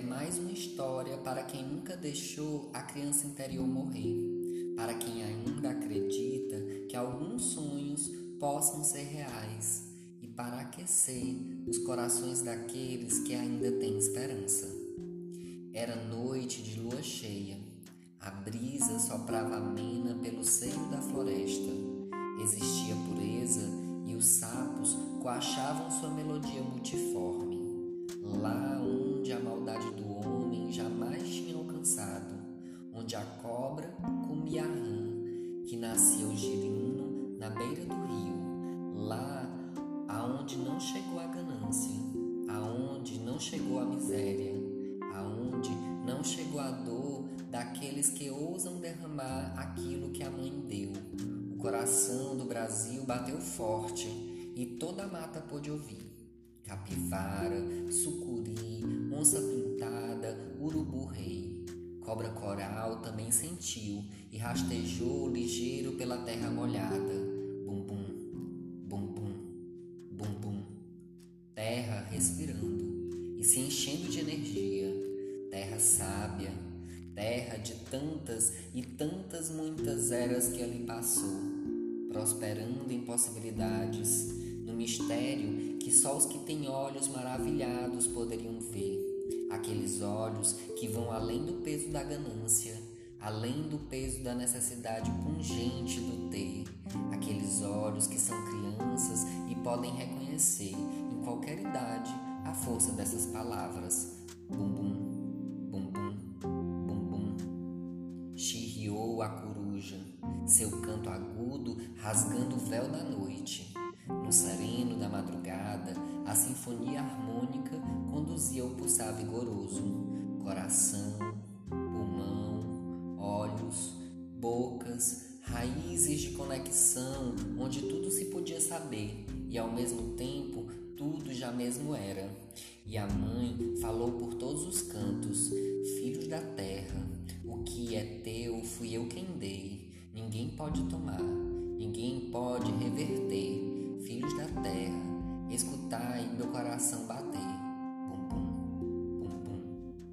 mais uma história para quem nunca deixou a criança interior morrer, para quem ainda acredita que alguns sonhos possam ser reais e para aquecer os corações daqueles que ainda têm esperança. Era noite de lua cheia, a brisa soprava amena pelo seio da floresta, existia pureza e os sapos coachavam sua melodia multiforme. Lá onde a maldade do homem jamais tinha alcançado, onde a cobra comia a rã, que nascia o girino na beira do rio, lá aonde não chegou a ganância, aonde não chegou a miséria, aonde não chegou a dor daqueles que ousam derramar aquilo que a mãe deu. O coração do Brasil bateu forte e toda a mata pôde ouvir. Capivara, sucuri, onça pintada, urubu rei. Cobra coral também sentiu e rastejou ligeiro pela terra molhada. Bum bum, bum bum, bum bum. Terra respirando e se enchendo de energia. Terra sábia, terra de tantas e tantas muitas eras que ali passou, prosperando em possibilidades, no mistério que só os que têm olhos maravilhados poderiam ver, aqueles olhos que vão além do peso da ganância, além do peso da necessidade pungente do ter, aqueles olhos que são crianças e podem reconhecer em qualquer idade a força dessas palavras. Bum bum a coruja, seu canto agudo rasgando o véu da noite. No sereno da madrugada, a sinfonia harmônica conduzia o pulsar vigoroso. Coração, pulmão, olhos, bocas, raízes de conexão, onde tudo se podia saber e ao mesmo tempo tudo já mesmo era. E a mãe falou por todos os cantos: Filhos da terra, o que é teu fui eu quem dei. Ninguém pode tomar, ninguém pode reverter. Filhos da terra, escutai meu coração bater. Bum bum, bum bum,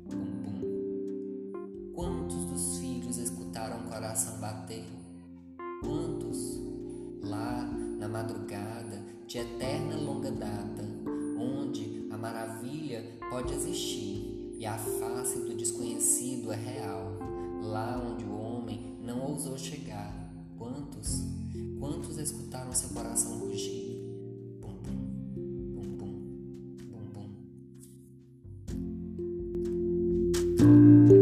bum bum. Quantos dos filhos escutaram o coração bater? Quantos? Lá na madrugada de eterna longa data, onde a maravilha pode existir e a face do desconhecido é real lá onde o homem não ousou chegar. Quantos, quantos escutaram seu coração rugir? Bum bum, bum bum, bum bum.